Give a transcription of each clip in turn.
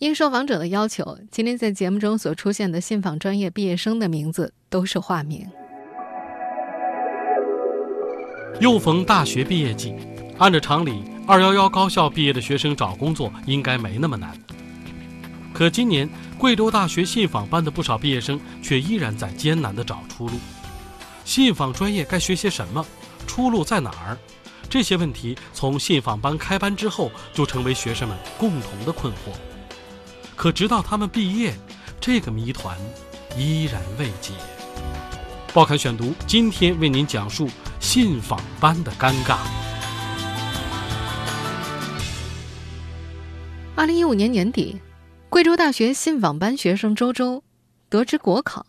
应受访者的要求，今天在节目中所出现的信访专业毕业生的名字都是化名。又逢大学毕业季，按照常理，二幺幺高校毕业的学生找工作应该没那么难。可今年贵州大学信访班的不少毕业生却依然在艰难的找出路。信访专业该学些什么？出路在哪儿？这些问题从信访班开班之后就成为学生们共同的困惑。可直到他们毕业，这个谜团依然未解。报刊选读今天为您讲述信访班的尴尬。二零一五年年底，贵州大学信访班学生周周得知国考，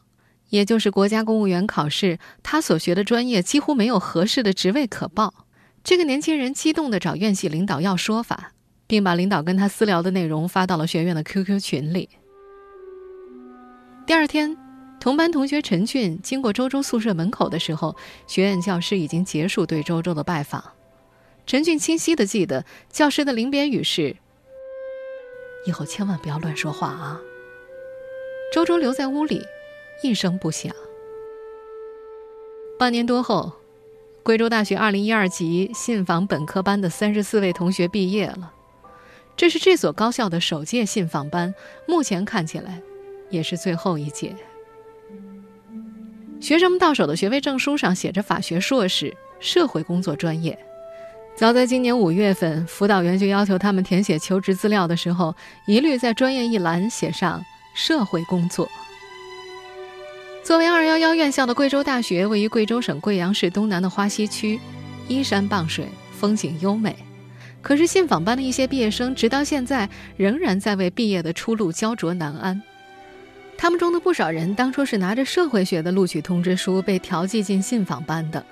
也就是国家公务员考试，他所学的专业几乎没有合适的职位可报。这个年轻人激动地找院系领导要说法。并把领导跟他私聊的内容发到了学院的 QQ 群里。第二天，同班同学陈俊经过周周宿舍门口的时候，学院教师已经结束对周周的拜访。陈俊清晰的记得，教师的临别语是：“以后千万不要乱说话啊。”周周留在屋里，一声不响。半年多后，贵州大学2012级信访本科班的三十四位同学毕业了。这是这所高校的首届信访班，目前看起来，也是最后一届。学生们到手的学位证书上写着法学硕士、社会工作专业。早在今年五月份，辅导员就要求他们填写求职资料的时候，一律在专业一栏写上社会工作。作为二幺幺院校的贵州大学，位于贵州省贵阳市东南的花溪区，依山傍水，风景优美。可是信访班的一些毕业生，直到现在仍然在为毕业的出路焦灼难安。他们中的不少人当初是拿着社会学的录取通知书被调剂进信访班的，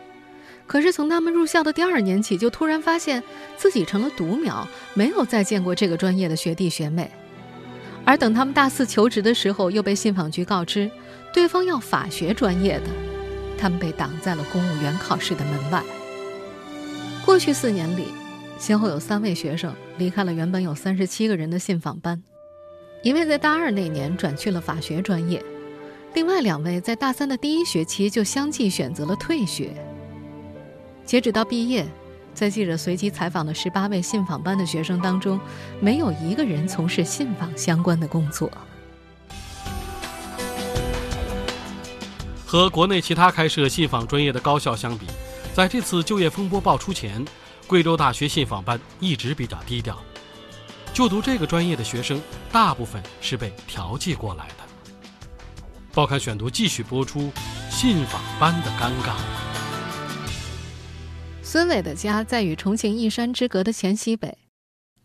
可是从他们入校的第二年起，就突然发现自己成了独苗，没有再见过这个专业的学弟学妹。而等他们大四求职的时候，又被信访局告知，对方要法学专业的，他们被挡在了公务员考试的门外。过去四年里。先后有三位学生离开了原本有三十七个人的信访班，一位在大二那年转去了法学专业，另外两位在大三的第一学期就相继选择了退学。截止到毕业，在记者随机采访的十八位信访班的学生当中，没有一个人从事信访相关的工作。和国内其他开设信访专业的高校相比，在这次就业风波爆出前。贵州大学信访班一直比较低调，就读这个专业的学生大部分是被调剂过来的。报刊选读继续播出，信访班的尴尬。孙伟的家在与重庆一山之隔的黔西北，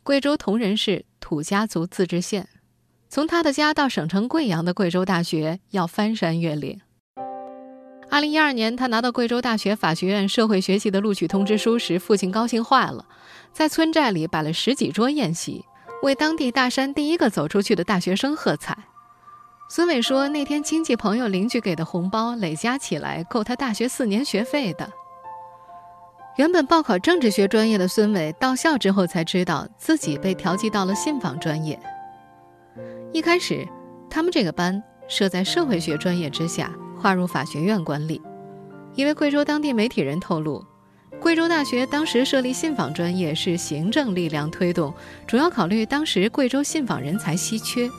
贵州铜仁市土家族自治县。从他的家到省城贵阳的贵州大学要翻山越岭。二零一二年，他拿到贵州大学法学院社会学系的录取通知书时，父亲高兴坏了，在村寨里摆了十几桌宴席，为当地大山第一个走出去的大学生喝彩。孙伟说，那天亲戚朋友邻居给的红包累加起来，够他大学四年学费的。原本报考政治学专业的孙伟，到校之后才知道自己被调剂到了信访专业。一开始，他们这个班设在社会学专业之下。划入法学院管理。一位贵州当地媒体人透露，贵州大学当时设立信访专业是行政力量推动，主要考虑当时贵州信访人才稀缺。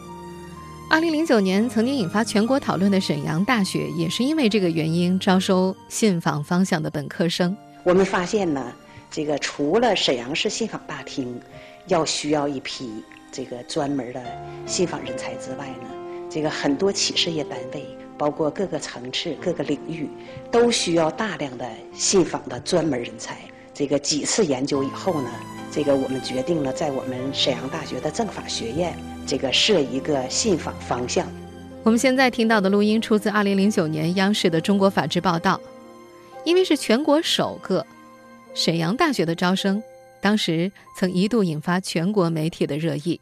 二零零九年曾经引发全国讨论的沈阳大学，也是因为这个原因招收信访方向的本科生。我们发现呢，这个除了沈阳市信访大厅要需要一批这个专门的信访人才之外呢，这个很多企事业单位。包括各个层次、各个领域，都需要大量的信访的专门人才。这个几次研究以后呢，这个我们决定了在我们沈阳大学的政法学院这个设一个信访方向。我们现在听到的录音出自2009年央视的《中国法制报道》，因为是全国首个沈阳大学的招生，当时曾一度引发全国媒体的热议。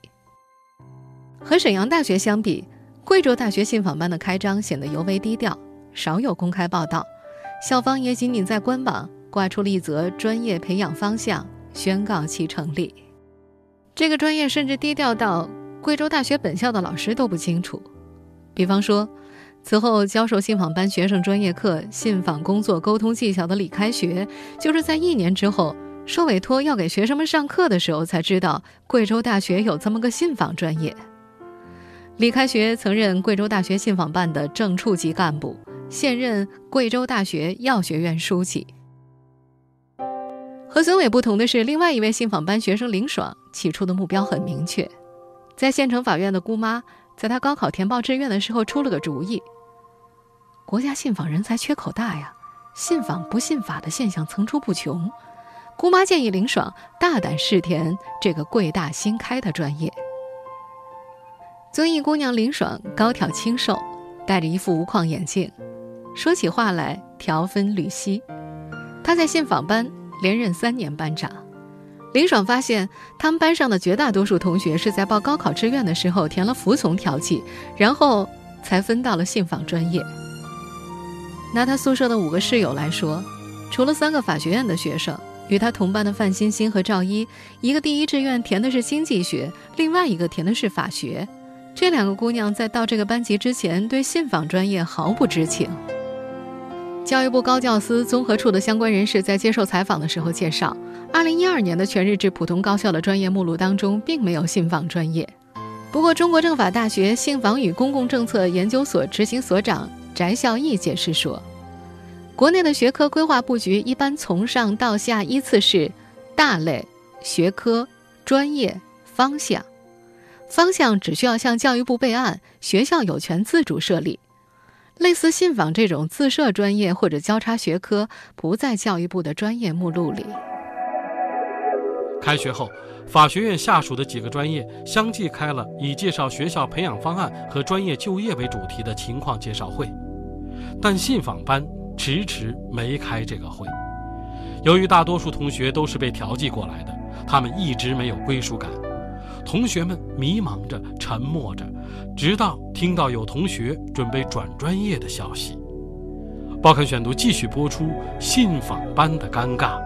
和沈阳大学相比，贵州大学信访班的开张显得尤为低调，少有公开报道，校方也仅仅在官网挂出了一则专业培养方向，宣告其成立。这个专业甚至低调到贵州大学本校的老师都不清楚。比方说，此后教授信访班学生专业课《信访工作沟通技巧》的李开学，就是在一年之后受委托要给学生们上课的时候，才知道贵州大学有这么个信访专业。李开学曾任贵州大学信访办的正处级干部，现任贵州大学药学院书记。和孙伟不同的是，另外一位信访班学生林爽起初的目标很明确，在县城法院的姑妈。在他高考填报志愿的时候，出了个主意。国家信访人才缺口大呀，信访不信法的现象层出不穷。姑妈建议林爽大胆试填这个贵大新开的专业。遵义姑娘林爽高挑清瘦，戴着一副无框眼镜，说起话来条分缕析。她在信访班连任三年班长。林爽发现，他们班上的绝大多数同学是在报高考志愿的时候填了服从调剂，然后才分到了信访专业。拿他宿舍的五个室友来说，除了三个法学院的学生，与他同班的范欣欣和赵一，一个第一志愿填的是经济学，另外一个填的是法学。这两个姑娘在到这个班级之前，对信访专业毫不知情。教育部高教司综合处的相关人士在接受采访的时候介绍。二零一二年的全日制普通高校的专业目录当中，并没有信访专业。不过，中国政法大学信访与公共政策研究所执行所长翟孝义解释说，国内的学科规划布局一般从上到下依次是大类、学科、专业、方向。方向只需要向教育部备案，学校有权自主设立。类似信访这种自设专业或者交叉学科，不在教育部的专业目录里。开学后，法学院下属的几个专业相继开了以介绍学校培养方案和专业就业为主题的情况介绍会，但信访班迟迟没开这个会。由于大多数同学都是被调剂过来的，他们一直没有归属感。同学们迷茫着，沉默着，直到听到有同学准备转专业的消息。报刊选读继续播出信访班的尴尬。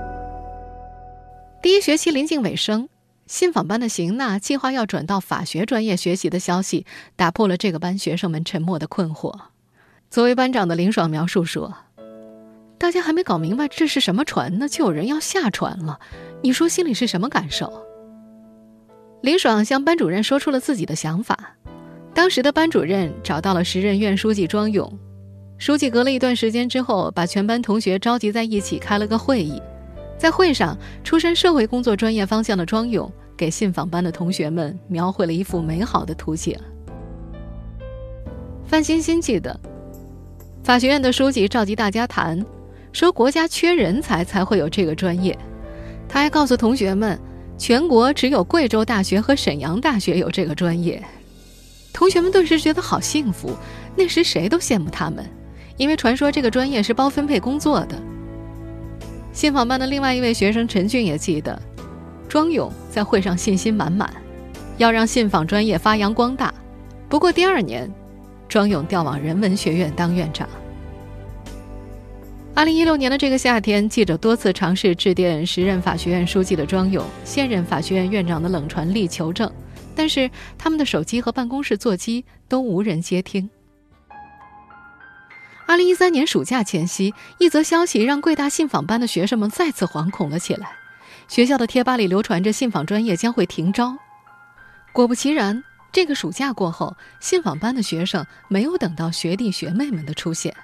第一学期临近尾声，信访班的邢娜计划要转到法学专业学习的消息，打破了这个班学生们沉默的困惑。作为班长的林爽描述说：“大家还没搞明白这是什么船呢，就有人要下船了，你说心里是什么感受？”林爽向班主任说出了自己的想法。当时的班主任找到了时任院书记庄勇，书记隔了一段时间之后，把全班同学召集在一起开了个会议。在会上，出身社会工作专业方向的庄勇给信访班的同学们描绘了一幅美好的图景。范欣欣记得，法学院的书记召集大家谈，说国家缺人才才会有这个专业。他还告诉同学们，全国只有贵州大学和沈阳大学有这个专业。同学们顿时觉得好幸福，那时谁都羡慕他们，因为传说这个专业是包分配工作的。信访班的另外一位学生陈俊也记得，庄勇在会上信心满满，要让信访专业发扬光大。不过第二年，庄勇调往人文学院当院长。二零一六年的这个夏天，记者多次尝试致电时任法学院书记的庄勇、现任法学院院长的冷传力求证，但是他们的手机和办公室座机都无人接听。二零一三年暑假前夕，一则消息让贵大信访班的学生们再次惶恐了起来。学校的贴吧里流传着信访专业将会停招。果不其然，这个暑假过后，信访班的学生没有等到学弟学妹们的出现。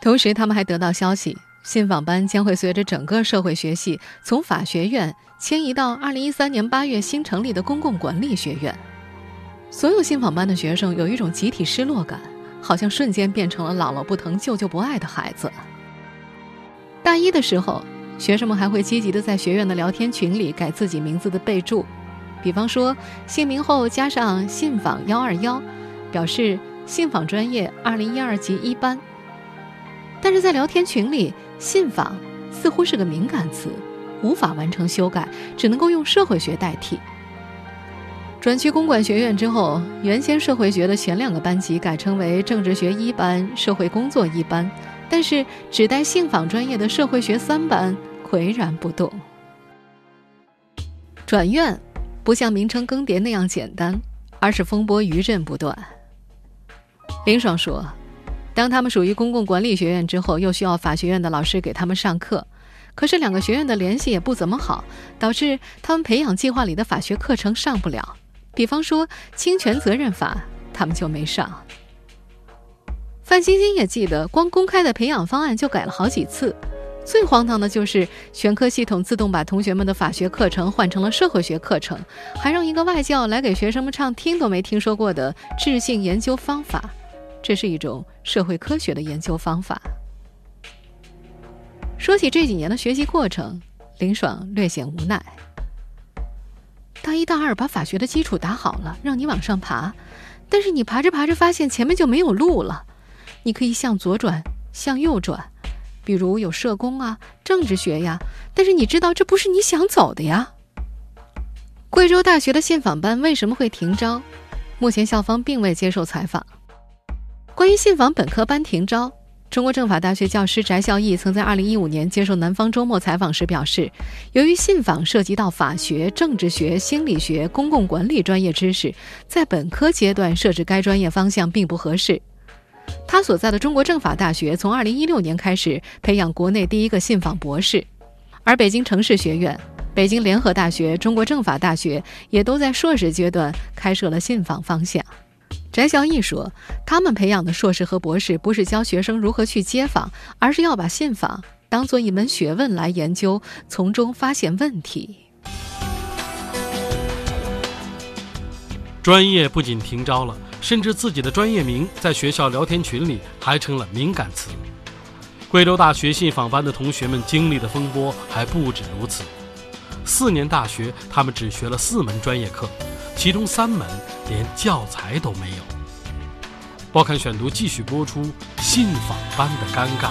同时，他们还得到消息，信访班将会随着整个社会学系从法学院迁移到二零一三年八月新成立的公共管理学院。所有信访班的学生有一种集体失落感。好像瞬间变成了姥姥不疼、舅舅不爱的孩子。大一的时候，学生们还会积极的在学院的聊天群里改自己名字的备注，比方说姓名后加上“信访幺二幺”，表示信访专业二零一二级一班。但是在聊天群里，信访似乎是个敏感词，无法完成修改，只能够用社会学代替。转去公管学院之后，原先社会学的前两个班级改称为政治学一班、社会工作一班，但是只带信访专业的社会学三班岿然不动。转院不像名称更迭那样简单，而是风波余震不断。林爽说，当他们属于公共管理学院之后，又需要法学院的老师给他们上课，可是两个学院的联系也不怎么好，导致他们培养计划里的法学课程上不了。比方说侵权责任法，他们就没上。范欣欣也记得，光公开的培养方案就改了好几次。最荒唐的就是全科系统自动把同学们的法学课程换成了社会学课程，还让一个外教来给学生们唱听都没听说过的智性研究方法。这是一种社会科学的研究方法。说起这几年的学习过程，林爽略显无奈。大一、大二把法学的基础打好了，让你往上爬，但是你爬着爬着发现前面就没有路了。你可以向左转，向右转，比如有社工啊、政治学呀，但是你知道这不是你想走的呀。贵州大学的信访班为什么会停招？目前校方并未接受采访。关于信访本科班停招。中国政法大学教师翟孝义曾在2015年接受南方周末采访时表示，由于信访涉及到法学、政治学、心理学、公共管理专业知识，在本科阶段设置该专业方向并不合适。他所在的中国政法大学从2016年开始培养国内第一个信访博士，而北京城市学院、北京联合大学、中国政法大学也都在硕士阶段开设了信访方向。翟孝义说：“他们培养的硕士和博士不是教学生如何去接访，而是要把信访当做一门学问来研究，从中发现问题。”专业不仅停招了，甚至自己的专业名在学校聊天群里还成了敏感词。贵州大学信访班的同学们经历的风波还不止如此。四年大学，他们只学了四门专业课。其中三门连教材都没有。报刊选读继续播出信访班的尴尬。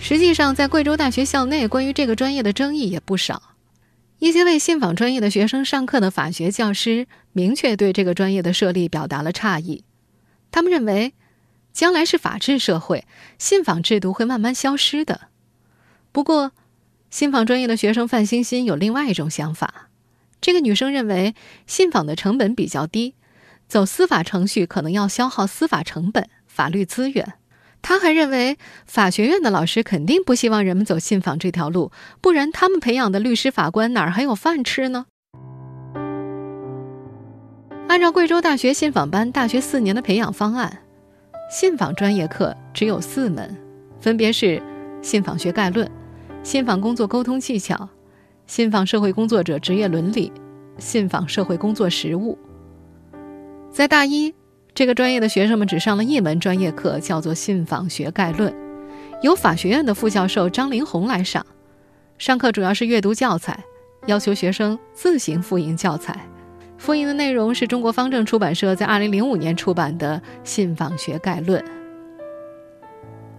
实际上，在贵州大学校内，关于这个专业的争议也不少。一些为信访专业的学生上课的法学教师，明确对这个专业的设立表达了诧异。他们认为，将来是法治社会，信访制度会慢慢消失的。不过，信访专业的学生范欣欣有另外一种想法。这个女生认为，信访的成本比较低，走司法程序可能要消耗司法成本、法律资源。她还认为，法学院的老师肯定不希望人们走信访这条路，不然他们培养的律师、法官哪儿还有饭吃呢？按照贵州大学信访班大学四年的培养方案，信访专业课只有四门，分别是信访学概论、信访工作沟通技巧。信访社会工作者职业伦理，信访社会工作实务。在大一，这个专业的学生们只上了一门专业课，叫做信访学概论，由法学院的副教授张林红来上。上课主要是阅读教材，要求学生自行复印教材。复印的内容是中国方正出版社在2005年出版的《信访学概论》。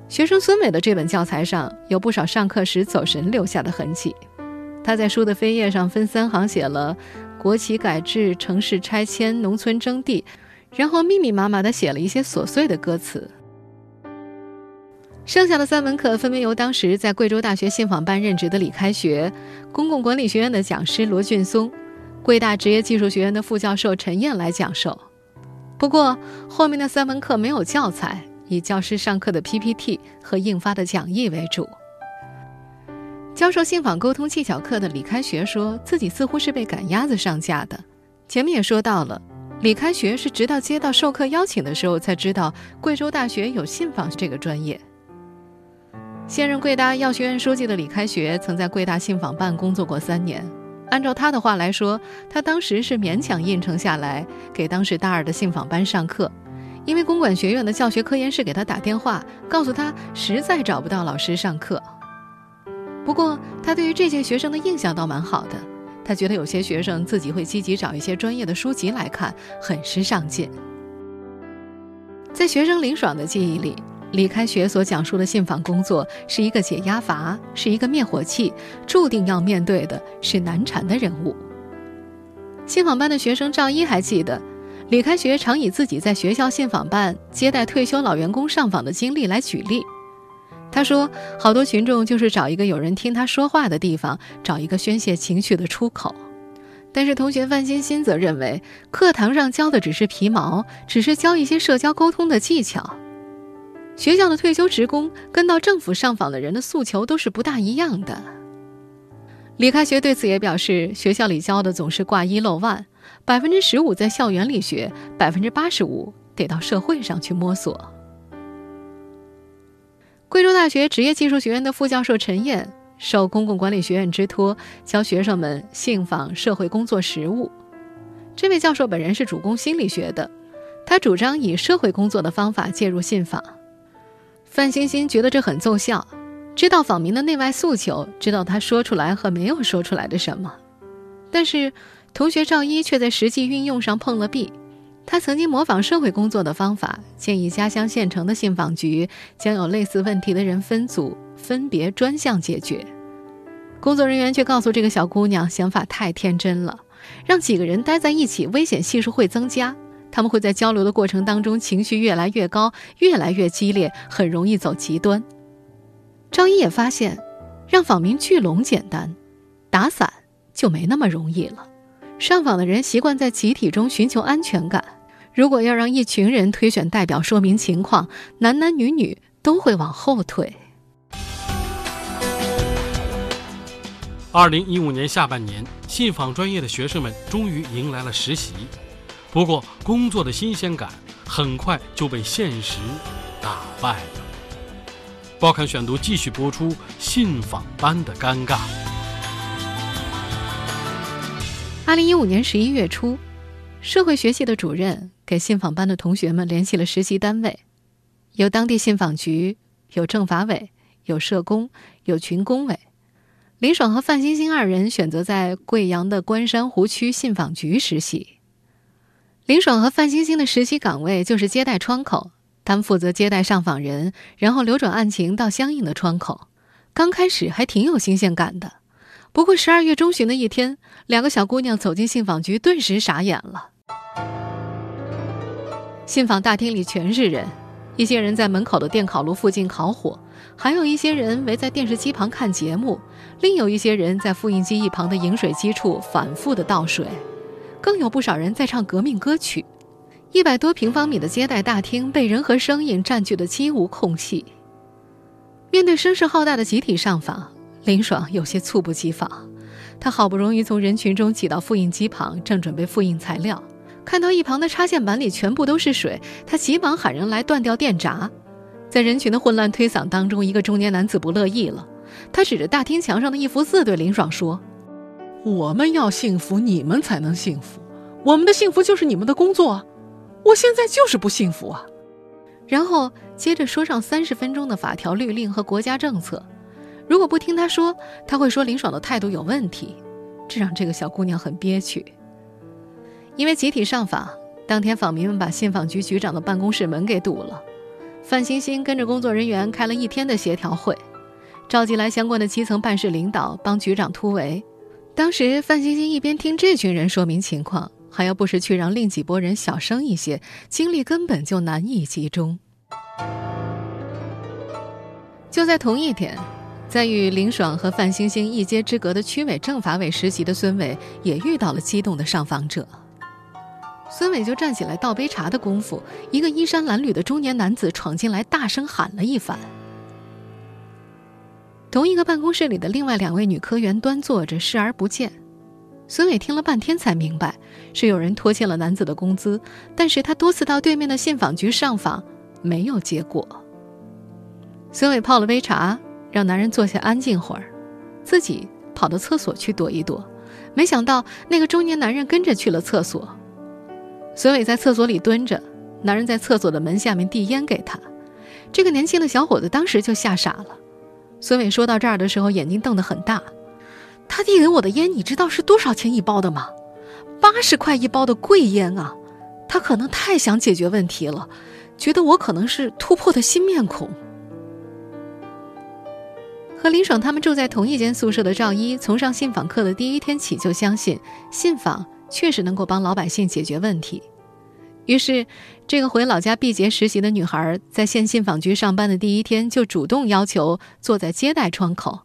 学生孙伟的这本教材上有不少上课时走神留下的痕迹。他在书的扉页上分三行写了“国企改制、城市拆迁、农村征地”，然后密密麻麻地写了一些琐碎的歌词。剩下的三门课分别由当时在贵州大学信访办任职的李开学、公共管理学院的讲师罗俊松、贵大职业技术学院的副教授陈燕来讲授。不过后面的三门课没有教材，以教师上课的 PPT 和印发的讲义为主。教授信访沟通技巧课的李开学说自己似乎是被赶鸭子上架的。前面也说到了，李开学是直到接到授课邀请的时候才知道贵州大学有信访这个专业。现任贵大药学院书记的李开学曾在贵大信访办工作过三年。按照他的话来说，他当时是勉强应承下来给当时大二的信访班上课，因为公管学院的教学科研室给他打电话，告诉他实在找不到老师上课。不过，他对于这届学生的印象倒蛮好的。他觉得有些学生自己会积极找一些专业的书籍来看，很是上进。在学生林爽的记忆里，李开学所讲述的信访工作是一个解压阀，是一个灭火器，注定要面对的是难缠的人物。信访班的学生赵一还记得，李开学常以自己在学校信访办接待退休老员工上访的经历来举例。他说：“好多群众就是找一个有人听他说话的地方，找一个宣泄情绪的出口。”但是同学范欣欣则认为，课堂上教的只是皮毛，只是教一些社交沟通的技巧。学校的退休职工跟到政府上访的人的诉求都是不大一样的。李开学对此也表示，学校里教的总是挂一漏万，百分之十五在校园里学，百分之八十五得到社会上去摸索。贵州大学职业技术学院的副教授陈燕。受公共管理学院之托，教学生们信访社会工作实务。这位教授本人是主攻心理学的，他主张以社会工作的方法介入信访。范欣欣觉得这很奏效，知道访民的内外诉求，知道他说出来和没有说出来的什么。但是，同学赵一却在实际运用上碰了壁。他曾经模仿社会工作的方法，建议家乡县城的信访局将有类似问题的人分组。分别专项解决，工作人员却告诉这个小姑娘，想法太天真了，让几个人待在一起，危险系数会增加。他们会在交流的过程当中情绪越来越高，越来越激烈，很容易走极端。张一也发现，让访民聚拢简单，打散就没那么容易了。上访的人习惯在集体中寻求安全感，如果要让一群人推选代表说明情况，男男女女都会往后退。二零一五年下半年，信访专业的学生们终于迎来了实习。不过，工作的新鲜感很快就被现实打败了。报刊选读继续播出信访班的尴尬。二零一五年十一月初，社会学系的主任给信访班的同学们联系了实习单位，有当地信访局，有政法委，有社工，有群工委。林爽和范星星二人选择在贵阳的关山湖区信访局实习。林爽和范星星的实习岗位就是接待窗口，他们负责接待上访人，然后流转案情到相应的窗口。刚开始还挺有新鲜感的，不过十二月中旬的一天，两个小姑娘走进信访局，顿时傻眼了。信访大厅里全是人，一些人在门口的电烤炉附近烤火。还有一些人围在电视机旁看节目，另有一些人在复印机一旁的饮水机处反复的倒水，更有不少人在唱革命歌曲。一百多平方米的接待大厅被人和声音占据的几无空隙。面对声势浩大的集体上访，林爽有些猝不及防。他好不容易从人群中挤到复印机旁，正准备复印材料，看到一旁的插线板里全部都是水，他急忙喊人来断掉电闸。在人群的混乱推搡当中，一个中年男子不乐意了。他指着大厅墙上的一幅字对林爽说：“我们要幸福，你们才能幸福。我们的幸福就是你们的工作。我现在就是不幸福啊！”然后接着说上三十分钟的法条、律令和国家政策。如果不听他说，他会说林爽的态度有问题。这让这个小姑娘很憋屈。因为集体上访，当天访民们把信访局局长的办公室门给堵了。范欣欣跟着工作人员开了一天的协调会，召集来相关的基层办事领导帮局长突围。当时范欣欣一边听这群人说明情况，还要不时去让另几拨人小声一些，精力根本就难以集中。就在同一天，在与林爽和范星星一街之隔的区委政法委实习的孙伟也遇到了激动的上访者。孙伟就站起来倒杯茶的功夫，一个衣衫褴褛的中年男子闯进来，大声喊了一番。同一个办公室里的另外两位女科员端坐着，视而不见。孙伟听了半天才明白，是有人拖欠了男子的工资，但是他多次到对面的信访局上访，没有结果。孙伟泡了杯茶，让男人坐下安静会儿，自己跑到厕所去躲一躲，没想到那个中年男人跟着去了厕所。孙伟在厕所里蹲着，男人在厕所的门下面递烟给他。这个年轻的小伙子当时就吓傻了。孙伟说到这儿的时候，眼睛瞪得很大。他递给我的烟，你知道是多少钱一包的吗？八十块一包的贵烟啊！他可能太想解决问题了，觉得我可能是突破的新面孔。和林爽他们住在同一间宿舍的赵一，从上信访课的第一天起就相信信访确实能够帮老百姓解决问题。于是，这个回老家毕节实习的女孩，在县信访局上班的第一天，就主动要求坐在接待窗口。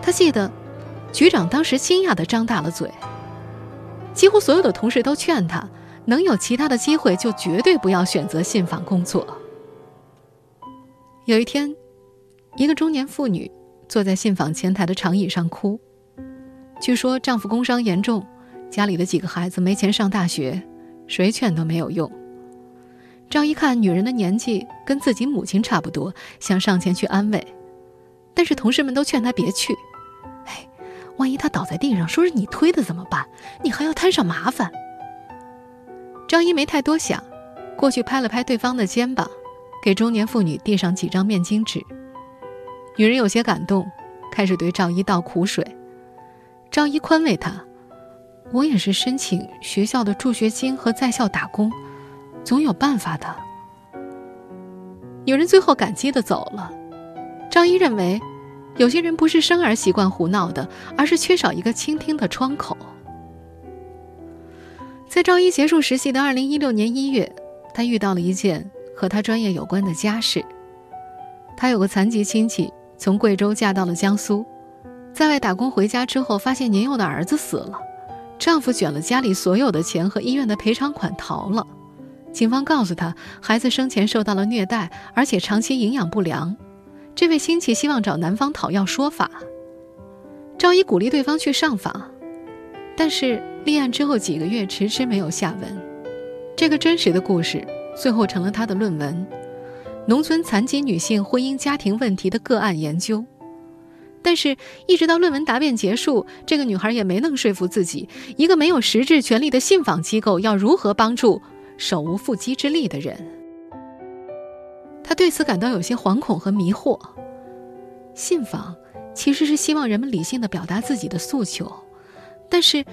她记得，局长当时惊讶地张大了嘴。几乎所有的同事都劝她，能有其他的机会，就绝对不要选择信访工作。有一天，一个中年妇女。坐在信访前台的长椅上哭。据说丈夫工伤严重，家里的几个孩子没钱上大学，谁劝都没有用。张一看女人的年纪跟自己母亲差不多，想上前去安慰，但是同事们都劝她别去。哎，万一她倒在地上，说是你推的怎么办？你还要摊上麻烦。张一没太多想，过去拍了拍对方的肩膀，给中年妇女递上几张面巾纸。女人有些感动，开始对赵一倒苦水。赵一宽慰她：“我也是申请学校的助学金和在校打工，总有办法的。”女人最后感激的走了。赵一认为，有些人不是生而习惯胡闹的，而是缺少一个倾听的窗口。在赵一结束实习的二零一六年一月，他遇到了一件和他专业有关的家事。他有个残疾亲戚。从贵州嫁到了江苏，在外打工回家之后，发现年幼的儿子死了，丈夫卷了家里所有的钱和医院的赔偿款逃了。警方告诉他，孩子生前受到了虐待，而且长期营养不良。这位亲戚希望找男方讨要说法。赵一鼓励对方去上访，但是立案之后几个月迟迟没有下文。这个真实的故事最后成了他的论文。农村残疾女性婚姻家庭问题的个案研究，但是，一直到论文答辩结束，这个女孩也没能说服自己，一个没有实质权利的信访机构要如何帮助手无缚鸡之力的人。她对此感到有些惶恐和迷惑。信访其实是希望人们理性的表达自己的诉求，但是，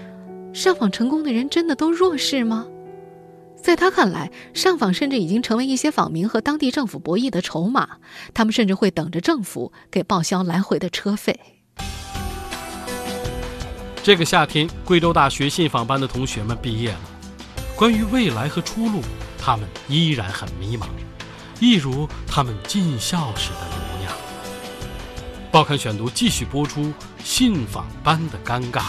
上访成功的人真的都弱势吗？在他看来，上访甚至已经成为一些访民和当地政府博弈的筹码。他们甚至会等着政府给报销来回的车费。这个夏天，贵州大学信访班的同学们毕业了，关于未来和出路，他们依然很迷茫，一如他们进校时的模样。报刊选读继续播出信访班的尴尬。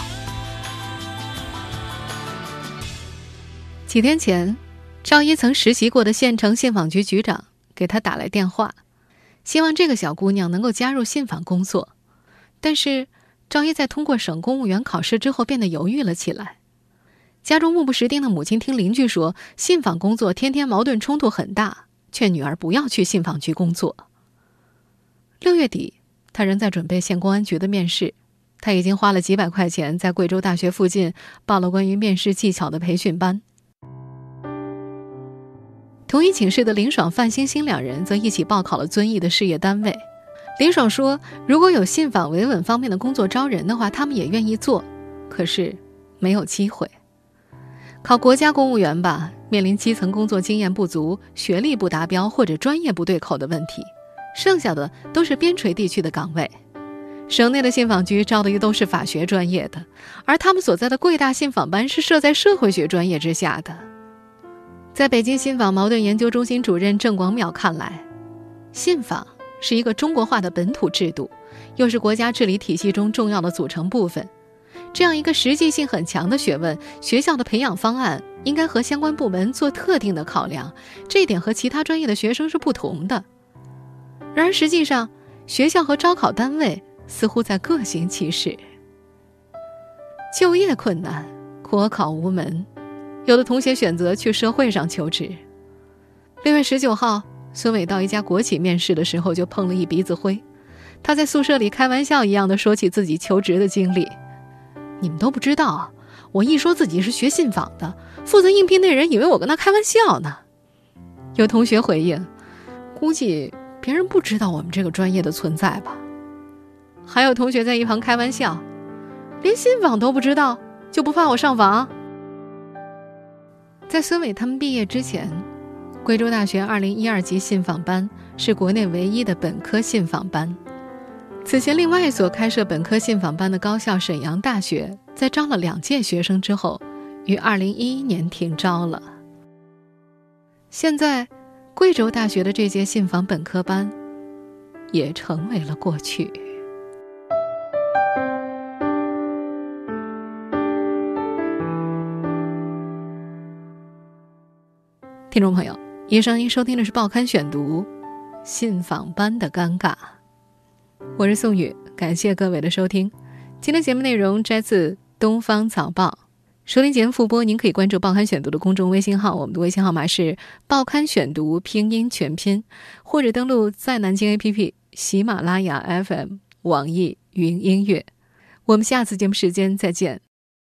几天前。赵一曾实习过的县城信访局局长给他打来电话，希望这个小姑娘能够加入信访工作。但是赵一在通过省公务员考试之后变得犹豫了起来。家中目不识丁的母亲听邻居说信访工作天天矛盾冲突很大，劝女儿不要去信访局工作。六月底，他仍在准备县公安局的面试，他已经花了几百块钱在贵州大学附近报了关于面试技巧的培训班。同一寝室的林爽、范星星两人则一起报考了遵义的事业单位。林爽说：“如果有信访维稳方面的工作招人的话，他们也愿意做，可是没有机会。考国家公务员吧，面临基层工作经验不足、学历不达标或者专业不对口的问题；剩下的都是边陲地区的岗位。省内的信访局招的又都是法学专业的，而他们所在的贵大信访班是设在社会学专业之下的。”在北京信访矛盾研究中心主任郑广淼看来，信访是一个中国化的本土制度，又是国家治理体系中重要的组成部分。这样一个实际性很强的学问，学校的培养方案应该和相关部门做特定的考量，这一点和其他专业的学生是不同的。然而，实际上学校和招考单位似乎在各行其事。就业困难，国考无门。有的同学选择去社会上求职。六月十九号，孙伟到一家国企面试的时候就碰了一鼻子灰。他在宿舍里开玩笑一样的说起自己求职的经历：“你们都不知道，我一说自己是学信访的，负责应聘那人以为我跟他开玩笑呢。”有同学回应：“估计别人不知道我们这个专业的存在吧？”还有同学在一旁开玩笑：“连信访都不知道，就不怕我上访？”在孙伟他们毕业之前，贵州大学2012级信访班是国内唯一的本科信访班。此前，另外一所开设本科信访班的高校沈阳大学，在招了两届学生之后，于2011年停招了。现在，贵州大学的这届信访本科班，也成为了过去。听众朋友，以上您收听的是《报刊选读》，信访班的尴尬。我是宋宇，感谢各位的收听。今天节目内容摘自《东方早报》，收听节目复播，您可以关注《报刊选读》的公众微信号，我们的微信号码是《报刊选读》拼音全拼，或者登录在南京 APP、喜马拉雅 FM、网易云音乐。我们下次节目时间再见。